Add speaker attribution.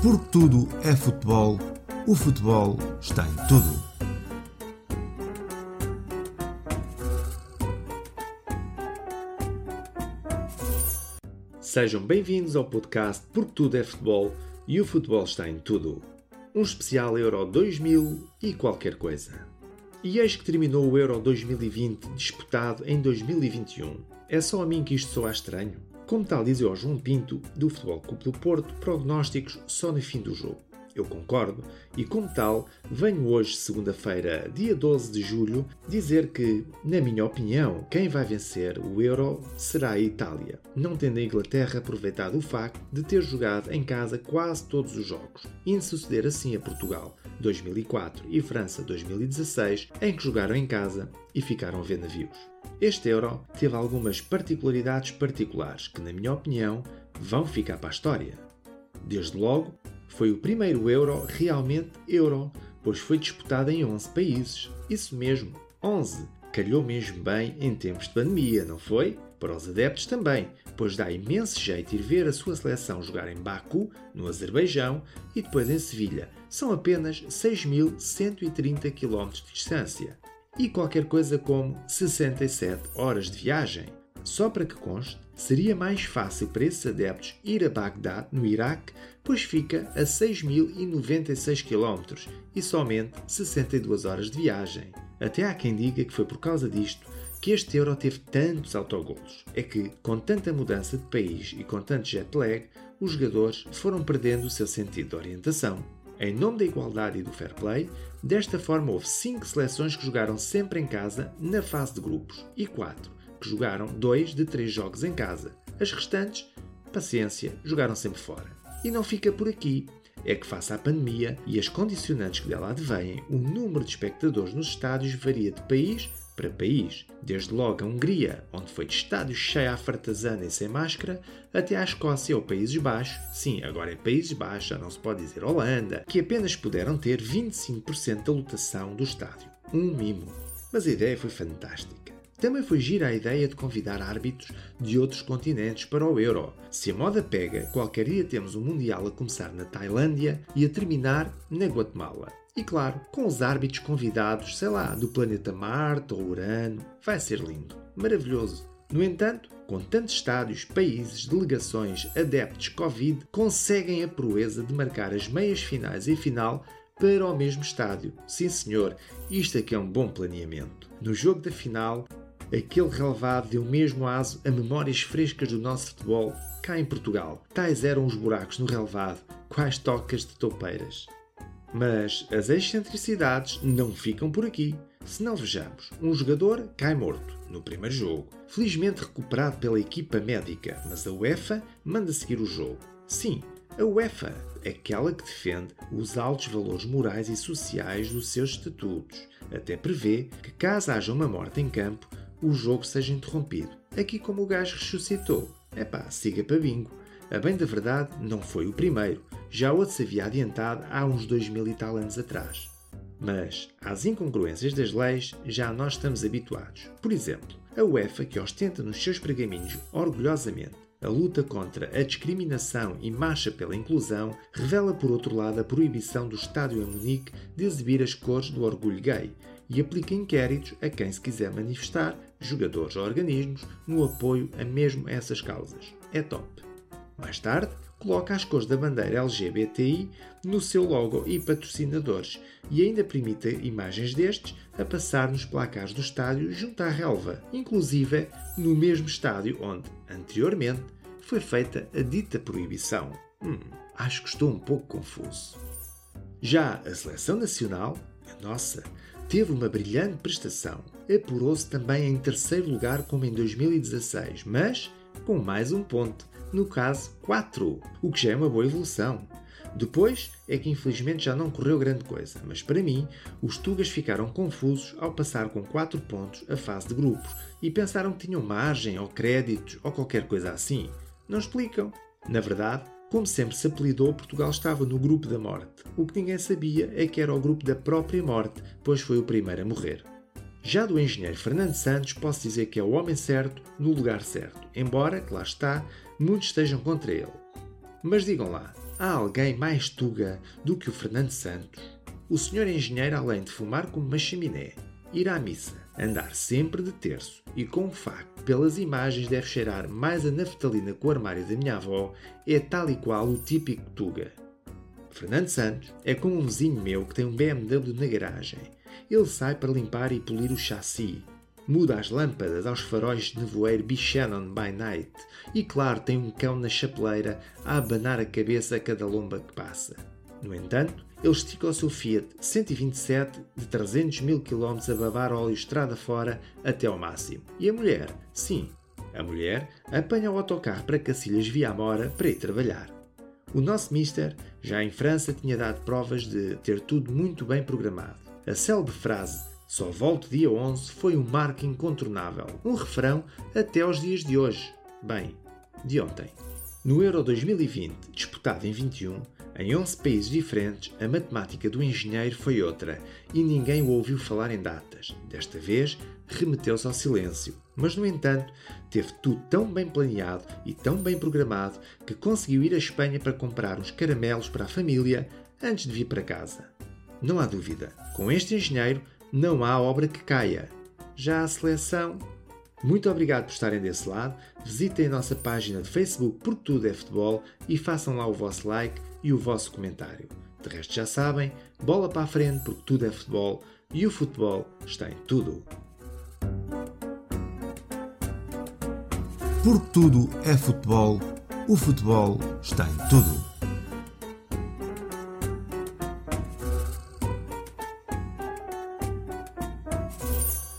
Speaker 1: Porque tudo é futebol, o futebol está em tudo.
Speaker 2: Sejam bem-vindos ao podcast Porque Tudo é Futebol e o futebol está em tudo. Um especial Euro 2000 e qualquer coisa. E eis que terminou o Euro 2020 disputado em 2021. É só a mim que isto soa estranho? Como tal diz o João Pinto, do Futebol Clube do Porto, prognósticos só no fim do jogo. Eu concordo e, como tal, venho hoje, segunda-feira, dia 12 de julho, dizer que, na minha opinião, quem vai vencer o Euro será a Itália, não tendo a Inglaterra aproveitado o facto de ter jogado em casa quase todos os jogos, indo suceder assim a Portugal 2004 e França 2016, em que jogaram em casa e ficaram a ver navios. Este Euro teve algumas particularidades particulares que, na minha opinião, vão ficar para a história. Desde logo, foi o primeiro Euro realmente Euro, pois foi disputado em 11 países. Isso mesmo, 11. Calhou mesmo bem em tempos de pandemia, não foi? Para os adeptos também, pois dá imenso jeito ir ver a sua seleção jogar em Baku, no Azerbaijão, e depois em Sevilha. São apenas 6.130 km de distância e qualquer coisa como 67 horas de viagem. Só para que conste, seria mais fácil para esses adeptos ir a Bagdá, no Iraque, pois fica a 6.096 km e somente 62 horas de viagem. Até há quem diga que foi por causa disto que este Euro teve tantos autogolos. É que, com tanta mudança de país e com tanto jet lag, os jogadores foram perdendo o seu sentido de orientação. Em nome da igualdade e do fair play, desta forma houve 5 seleções que jogaram sempre em casa na fase de grupos e 4 que jogaram 2 de 3 jogos em casa. As restantes, paciência, jogaram sempre fora. E não fica por aqui. É que, face à pandemia e as condicionantes que dela advêm, o número de espectadores nos estádios varia de país para país, desde logo a Hungria, onde foi de estádio cheio à fartazana e sem máscara, até à Escócia ou Países Baixos, sim, agora é Países Baixos, não se pode dizer Holanda, que apenas puderam ter 25% da lotação do estádio. Um mimo. Mas a ideia foi fantástica. Também foi gira a ideia de convidar árbitros de outros continentes para o Euro. Se a moda pega, qualquer dia temos um Mundial a começar na Tailândia e a terminar na Guatemala. E claro, com os árbitros convidados, sei lá, do planeta Marte ou Urano. Vai ser lindo, maravilhoso. No entanto, com tantos estádios, países, delegações, adeptos, Covid, conseguem a proeza de marcar as meias finais e final para o mesmo estádio. Sim, senhor, isto aqui é um bom planeamento. No jogo da final, aquele relevado deu mesmo aso a memórias frescas do nosso futebol cá em Portugal. Tais eram os buracos no relevado, quais tocas de topeiras. Mas as excentricidades não ficam por aqui. Se não vejamos, um jogador cai morto no primeiro jogo, felizmente recuperado pela equipa médica, mas a UEFA manda seguir o jogo. Sim, a UEFA, aquela que defende os altos valores morais e sociais dos seus estatutos, até prevê que, caso haja uma morte em campo, o jogo seja interrompido. Aqui, como o gajo ressuscitou, é pá, siga para bingo. A bem da verdade, não foi o primeiro, já outro se havia adiantado há uns dois mil e tal anos atrás. Mas às incongruências das leis já nós estamos habituados. Por exemplo, a UEFA, que ostenta nos seus pergaminhos orgulhosamente a luta contra a discriminação e marcha pela inclusão, revela por outro lado a proibição do estádio em Munique de exibir as cores do orgulho gay e aplica inquéritos a quem se quiser manifestar, jogadores ou organismos, no apoio a mesmo essas causas. É top. Mais tarde, coloca as cores da bandeira LGBTI no seu logo e patrocinadores e ainda permite imagens destes a passar nos placares do estádio junto à relva, inclusive no mesmo estádio onde, anteriormente, foi feita a dita proibição. Hum, acho que estou um pouco confuso. Já a seleção nacional, a nossa, teve uma brilhante prestação. Apurou-se também em terceiro lugar como em 2016, mas com mais um ponto no caso 4, o que já é uma boa evolução. Depois é que infelizmente já não correu grande coisa, mas para mim os Tugas ficaram confusos ao passar com 4 pontos a fase de grupos e pensaram que tinham margem ou créditos ou qualquer coisa assim. Não explicam. Na verdade, como sempre se apelidou, Portugal estava no grupo da morte. O que ninguém sabia é que era o grupo da própria morte, pois foi o primeiro a morrer. Já do engenheiro Fernando Santos, posso dizer que é o homem certo no lugar certo, embora, que lá está, muitos estejam contra ele. Mas digam lá, há alguém mais tuga do que o Fernando Santos? O senhor engenheiro, além de fumar como uma chaminé, ir à missa, andar sempre de terço e com um facto, pelas imagens deve cheirar mais a naftalina com o armário da minha avó, é tal e qual o típico tuga. Fernando Santos é como um vizinho meu que tem um BMW na garagem. Ele sai para limpar e polir o chassi, muda as lâmpadas aos faróis de nevoeiro Buchanan by Night e, claro, tem um cão na chapeleira a abanar a cabeça a cada lomba que passa. No entanto, ele estica o seu Fiat 127 de 300 mil km a babar óleo estrada fora até ao máximo. E a mulher? Sim, a mulher apanha o autocarro para Cacilhas via Amora para ir trabalhar. O nosso Mister já em França tinha dado provas de ter tudo muito bem programado. A célebre frase só volto dia 11 foi um marco incontornável, um refrão até aos dias de hoje. Bem, de ontem. No Euro 2020, disputado em 21, em 11 países diferentes, a matemática do engenheiro foi outra e ninguém o ouviu falar em datas. Desta vez, remeteu-se ao silêncio. Mas, no entanto, teve tudo tão bem planeado e tão bem programado que conseguiu ir à Espanha para comprar uns caramelos para a família antes de vir para casa. Não há dúvida, com este engenheiro não há obra que caia. Já a seleção. Muito obrigado por estarem desse lado. Visitem a nossa página de Facebook por Tudo é Futebol e façam lá o vosso like e o vosso comentário. De resto, já sabem, bola para a frente porque tudo é futebol e o futebol está em tudo.
Speaker 1: Porque tudo é futebol, o futebol está em tudo.